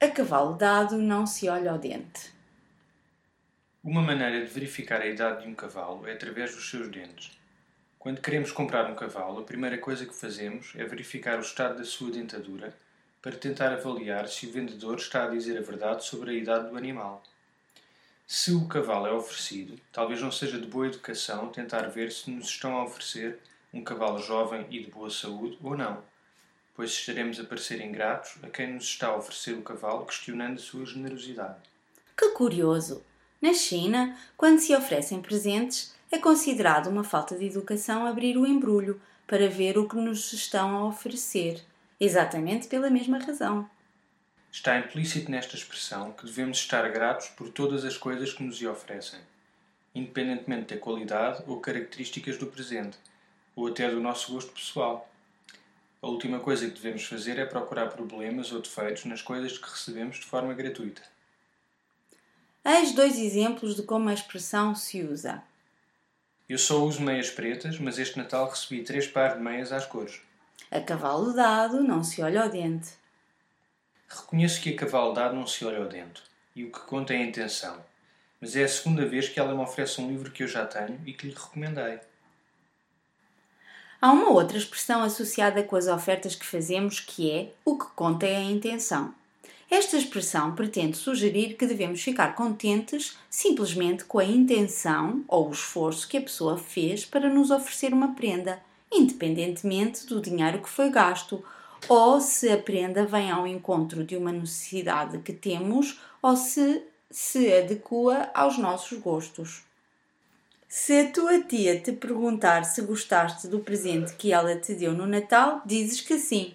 a cavalo dado não se olha ao dente. Uma maneira de verificar a idade de um cavalo é através dos seus dentes. Quando queremos comprar um cavalo, a primeira coisa que fazemos é verificar o estado da sua dentadura para tentar avaliar se o vendedor está a dizer a verdade sobre a idade do animal. Se o cavalo é oferecido, talvez não seja de boa educação tentar ver se nos estão a oferecer um cavalo jovem e de boa saúde ou não pois estaremos a parecer ingratos a quem nos está a oferecer o cavalo, questionando a sua generosidade. Que curioso! Na China, quando se oferecem presentes, é considerado uma falta de educação abrir o embrulho para ver o que nos estão a oferecer, exatamente pela mesma razão. Está implícito nesta expressão que devemos estar gratos por todas as coisas que nos oferecem, independentemente da qualidade ou características do presente, ou até do nosso gosto pessoal. A última coisa que devemos fazer é procurar problemas ou defeitos nas coisas que recebemos de forma gratuita. Eis dois exemplos de como a expressão se usa. Eu só uso meias pretas, mas este Natal recebi três pares de meias às cores. A cavalo dado não se olha ao dente. Reconheço que a cavalo dado não se olha ao dente, e o que conta é a intenção. Mas é a segunda vez que ela me oferece um livro que eu já tenho e que lhe recomendei. Há uma outra expressão associada com as ofertas que fazemos que é o que conta é a intenção. Esta expressão pretende sugerir que devemos ficar contentes simplesmente com a intenção ou o esforço que a pessoa fez para nos oferecer uma prenda, independentemente do dinheiro que foi gasto, ou se a prenda vem ao encontro de uma necessidade que temos ou se se adequa aos nossos gostos. Se a tua tia te perguntar se gostaste do presente que ela te deu no Natal, dizes que sim.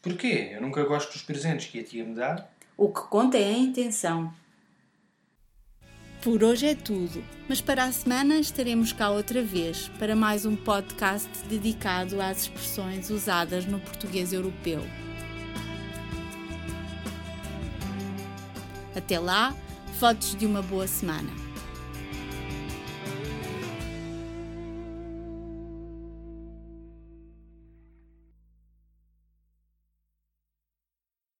Porquê? Eu nunca gosto dos presentes que a tia me dá. O que conta é a intenção. Por hoje é tudo, mas para a semana estaremos cá outra vez para mais um podcast dedicado às expressões usadas no português europeu. Até lá, fotos de uma boa semana.